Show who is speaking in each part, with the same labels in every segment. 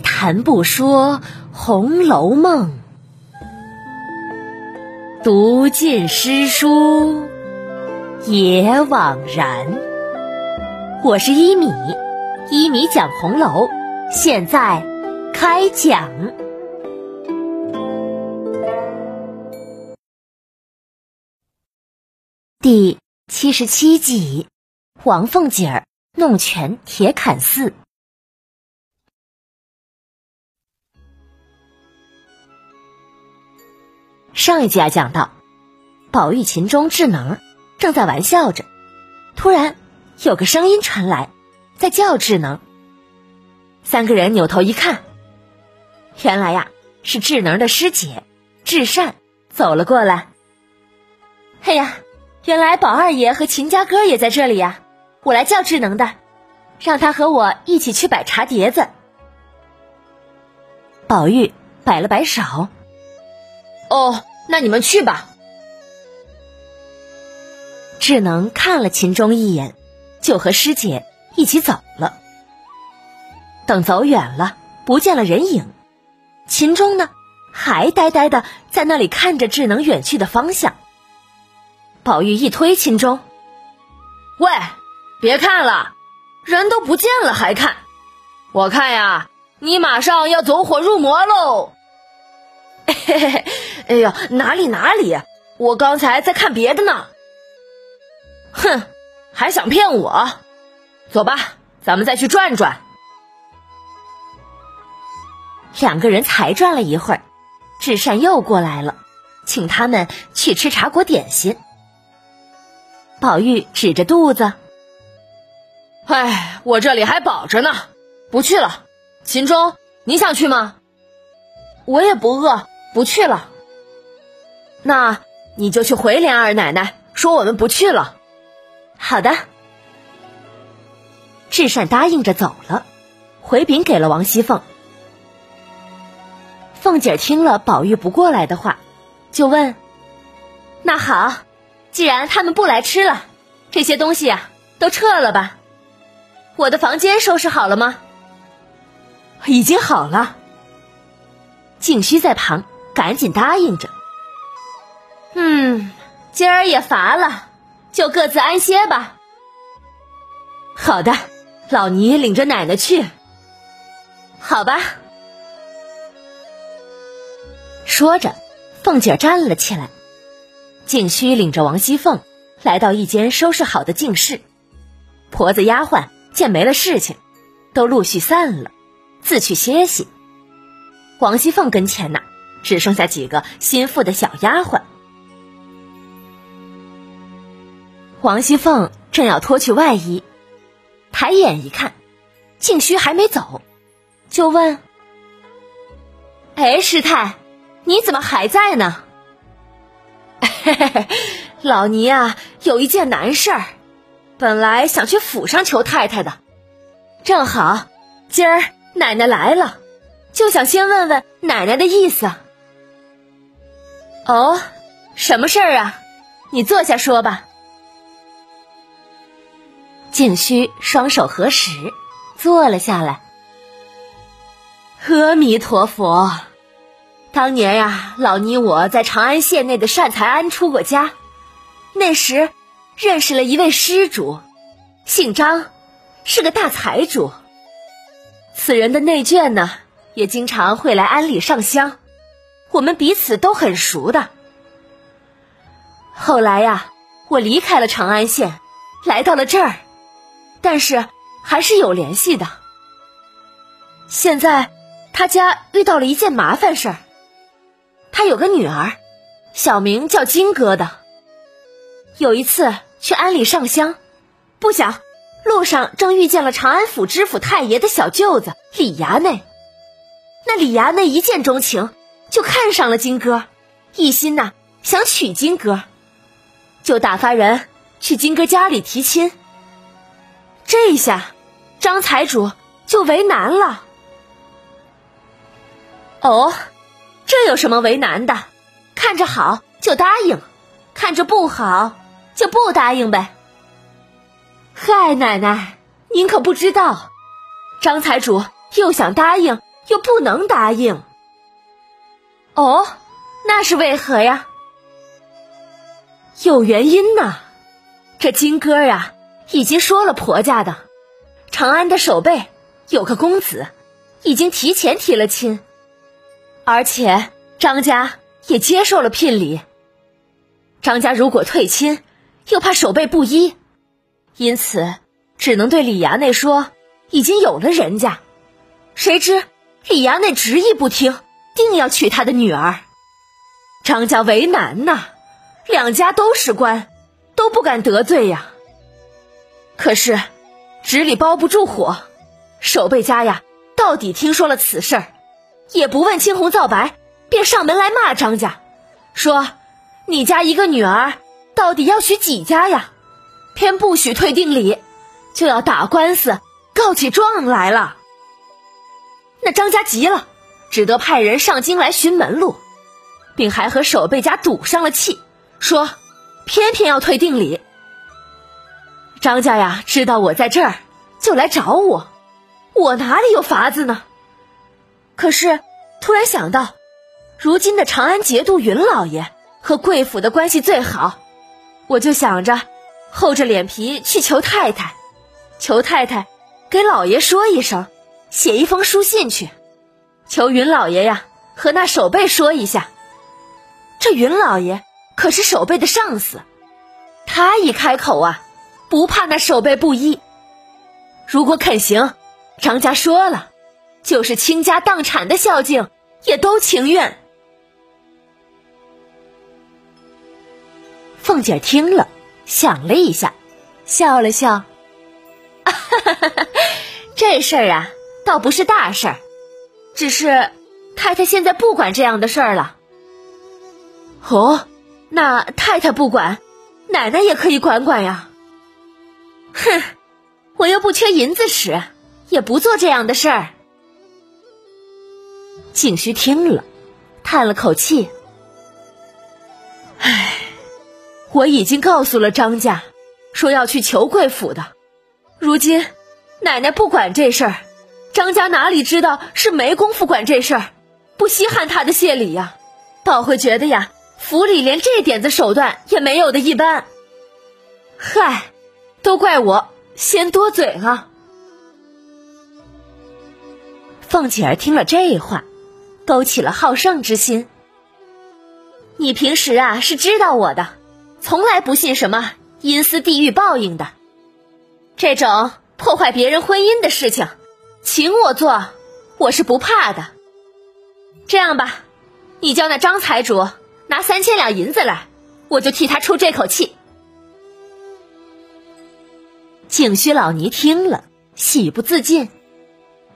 Speaker 1: 谈不说《红楼梦》，读尽诗书也枉然。我是一米，一米讲红楼，现在开讲第七十七集：王凤姐儿弄权铁槛寺。上一集啊，讲到宝玉、秦钟、智能正在玩笑着，突然有个声音传来，在叫智能。三个人扭头一看，原来呀是智能的师姐智善走了过来。哎呀，原来宝二爷和秦家哥也在这里呀！我来叫智能的，让他和我一起去摆茶碟子。宝玉摆了摆手。
Speaker 2: 哦，那你们去吧。
Speaker 1: 智能看了秦钟一眼，就和师姐一起走了。等走远了，不见了人影，秦钟呢，还呆呆的在那里看着智能远去的方向。宝玉一推秦钟：“
Speaker 2: 喂，别看了，人都不见了还看？我看呀，你马上要走火入魔喽！”嘿嘿嘿，哎呀，哪里哪里，我刚才在看别的呢。哼，还想骗我？走吧，咱们再去转转。
Speaker 1: 两个人才转了一会儿，智善又过来了，请他们去吃茶果点心。宝玉指着肚子：“
Speaker 2: 哎，我这里还饱着呢，不去了。秦钟，你想去吗？我也不饿。”不去了，那你就去回莲二奶奶，说我们不去了。
Speaker 1: 好的，智善答应着走了，回禀给了王熙凤。凤姐听了宝玉不过来的话，就问：“那好，既然他们不来吃了，这些东西啊，都撤了吧？我的房间收拾好了吗？
Speaker 2: 已经好了。”
Speaker 1: 静虚在旁。赶紧答应着。嗯，今儿也乏了，就各自安歇吧。
Speaker 2: 好的，老尼领着奶奶去。
Speaker 1: 好吧。说着，凤姐站了起来。静虚领着王熙凤来到一间收拾好的静室，婆子丫鬟见没了事情，都陆续散了，自去歇息。王熙凤跟前呐。只剩下几个心腹的小丫鬟。王熙凤正要脱去外衣，抬眼一看，静虚还没走，就问：“哎，师太，你怎么还在呢？”“
Speaker 2: 嘿嘿嘿，老尼啊，有一件难事儿，本来想去府上求太太的，正好今儿奶奶来了，就想先问问奶奶的意思。”
Speaker 1: 哦，什么事儿啊？你坐下说吧。静虚双手合十，坐了下来。
Speaker 2: 阿弥陀佛，当年呀，老尼我在长安县内的善财庵出过家，那时认识了一位施主，姓张，是个大财主。此人的内眷呢，也经常会来庵里上香。我们彼此都很熟的。后来呀，我离开了长安县，来到了这儿，但是还是有联系的。现在他家遇到了一件麻烦事儿，他有个女儿，小名叫金疙瘩。有一次去安里上香，不想路上正遇见了长安府知府太爷的小舅子李衙内。那李衙内一见钟情。就看上了金哥，一心呐想娶金哥，就打发人去金哥家里提亲。这下张财主就为难了。哦，这有什么为难的？看着好就答应，看着不好就不答应呗。嗨，奶奶，您可不知道，张财主又想答应又不能答应。哦，那是为何呀？有原因呢。这金哥呀，已经说了婆家的，长安的守备有个公子，已经提前提了亲，而且张家也接受了聘礼。张家如果退亲，又怕守备不依，因此只能对李衙内说已经有了人家。谁知李衙内执意不听，定要娶他的女儿。张家为难呐，两家都是官。都不敢得罪呀。可是纸里包不住火，守备家呀，到底听说了此事儿，也不问青红皂白，便上门来骂张家，说你家一个女儿到底要许几家呀？偏不许退定礼，就要打官司告起状来了。那张家急了，只得派人上京来寻门路，并还和守备家赌上了气，说。偏偏要退定礼，张家呀知道我在这儿，就来找我，我哪里有法子呢？可是突然想到，如今的长安节度云老爷和贵府的关系最好，我就想着厚着脸皮去求太太，求太太给老爷说一声，写一封书信去，求云老爷呀和那守备说一下，这云老爷。可是守备的上司，他一开口啊，不怕那守备不依。如果肯行，张家说了，就是倾家荡产的孝敬，也都情愿。
Speaker 1: 凤姐听了，想了一下，笑了笑，哈哈哈哈
Speaker 2: 这事儿啊，倒不是大事儿，只是太太现在不管这样的事儿了。哦。那太太不管，奶奶也可以管管呀。哼，我又不缺银子使，也不做这样的事儿。
Speaker 1: 静虚听了，叹了口气：“
Speaker 2: 唉，我已经告诉了张家，说要去求贵府的。如今奶奶不管这事儿，张家哪里知道是没工夫管这事儿，不稀罕他的谢礼呀，倒会觉得呀。”府里连这点子手段也没有的一般，嗨，都怪我先多嘴了。
Speaker 1: 凤姐儿听了这话，勾起了好胜之心。
Speaker 2: 你平时啊是知道我的，从来不信什么阴司地狱报应的，这种破坏别人婚姻的事情，请我做，我是不怕的。这样吧，你叫那张财主。拿三千两银子来，我就替他出这口气。
Speaker 1: 景虚老尼听了，喜不自禁。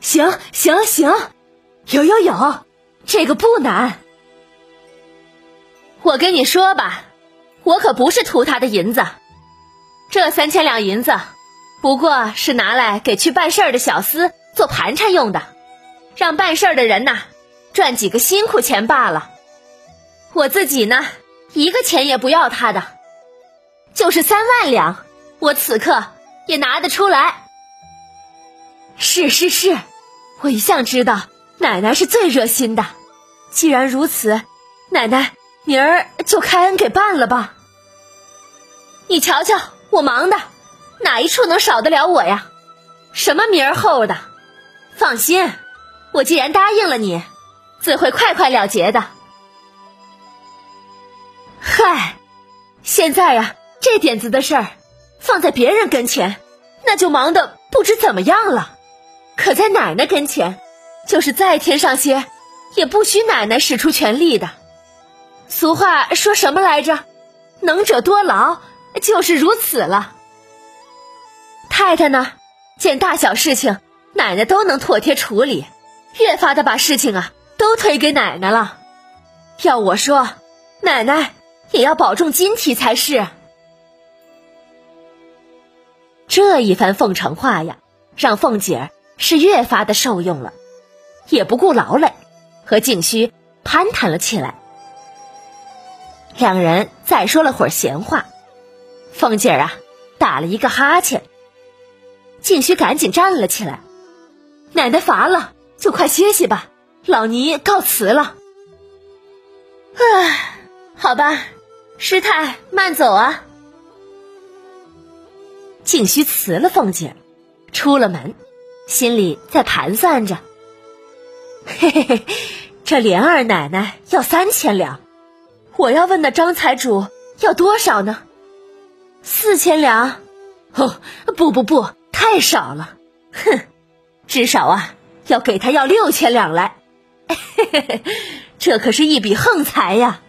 Speaker 2: 行行行，有有有，这个不难。我跟你说吧，我可不是图他的银子，这三千两银子不过是拿来给去办事儿的小厮做盘缠用的，让办事儿的人呐赚几个辛苦钱罢了。我自己呢，一个钱也不要他的，就是三万两，我此刻也拿得出来。是是是，我一向知道奶奶是最热心的。既然如此，奶奶明儿就开恩给办了吧。你瞧瞧，我忙的哪一处能少得了我呀？什么明儿后的？放心，我既然答应了你，自会快快了结的。嗨，现在呀，这点子的事儿，放在别人跟前，那就忙得不知怎么样了；可在奶奶跟前，就是再添上些，也不许奶奶使出全力的。俗话说什么来着？能者多劳，就是如此了。太太呢，见大小事情，奶奶都能妥帖处理，越发的把事情啊都推给奶奶了。要我说，奶奶。也要保重金体才是。
Speaker 1: 这一番奉承话呀，让凤姐儿是越发的受用了，也不顾劳累，和静虚攀谈了起来。两人再说了会儿闲话，凤姐儿啊打了一个哈欠，静虚赶紧站了起来：“奶奶乏了，
Speaker 2: 就快歇息吧，老尼告辞了。唉，好吧，师太慢走啊。
Speaker 1: 静虚辞了凤姐，出了门，心里在盘算着：嘿嘿嘿，这莲二奶奶要三千两，我要问那张财主要多少呢？四千两？哦，不不不，太少了。哼，至少啊，要给他要六千两来。嘿嘿嘿，这可是一笔横财呀！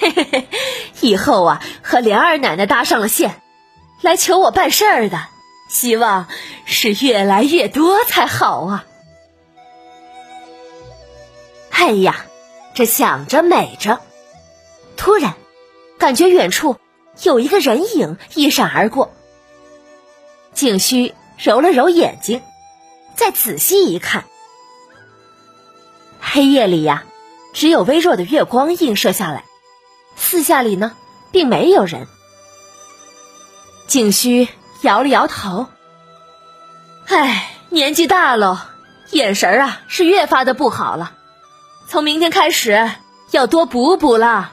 Speaker 1: 嘿嘿嘿，以后啊，和莲二奶奶搭上了线。来求我办事儿的，希望是越来越多才好啊！哎呀，这想着美着，突然感觉远处有一个人影一闪而过。静虚揉了揉眼睛，再仔细一看，黑夜里呀，只有微弱的月光映射下来，四下里呢，并没有人。静虚摇了摇头，唉，年纪大了，眼神啊是越发的不好了。从明天开始要多补补了。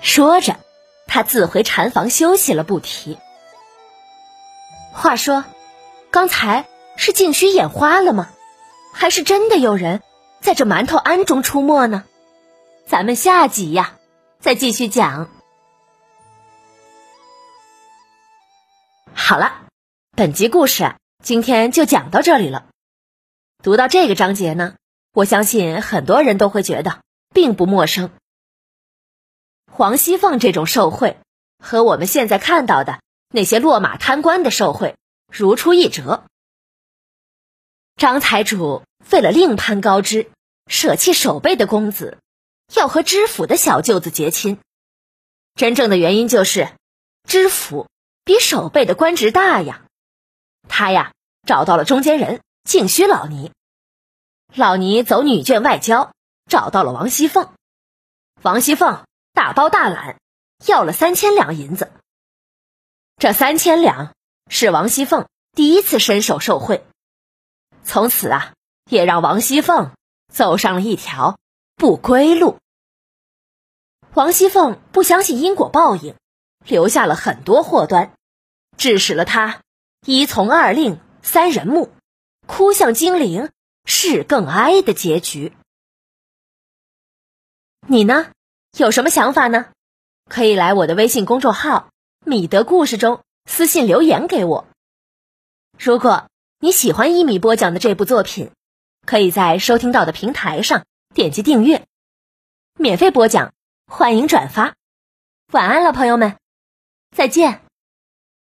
Speaker 1: 说着，他自回禅房休息了，不提。话说，刚才是静虚眼花了吗？还是真的有人在这馒头庵中出没呢？咱们下集呀，再继续讲。好了，本集故事今天就讲到这里了。读到这个章节呢，我相信很多人都会觉得并不陌生。黄熙凤这种受贿，和我们现在看到的那些落马贪官的受贿如出一辙。张财主为了另攀高枝，舍弃守备的公子，要和知府的小舅子结亲，真正的原因就是知府。比守备的官职大呀，他呀找到了中间人静虚老尼，老尼走女眷外交，找到了王熙凤，王熙凤大包大揽要了三千两银子。这三千两是王熙凤第一次伸手受贿，从此啊也让王熙凤走上了一条不归路。王熙凤不相信因果报应。留下了很多祸端，致使了他一从二令三人木，哭向金陵事更哀的结局。你呢，有什么想法呢？可以来我的微信公众号“米德故事”中私信留言给我。如果你喜欢一米播讲的这部作品，可以在收听到的平台上点击订阅，免费播讲，欢迎转发。晚安了，朋友们。再见。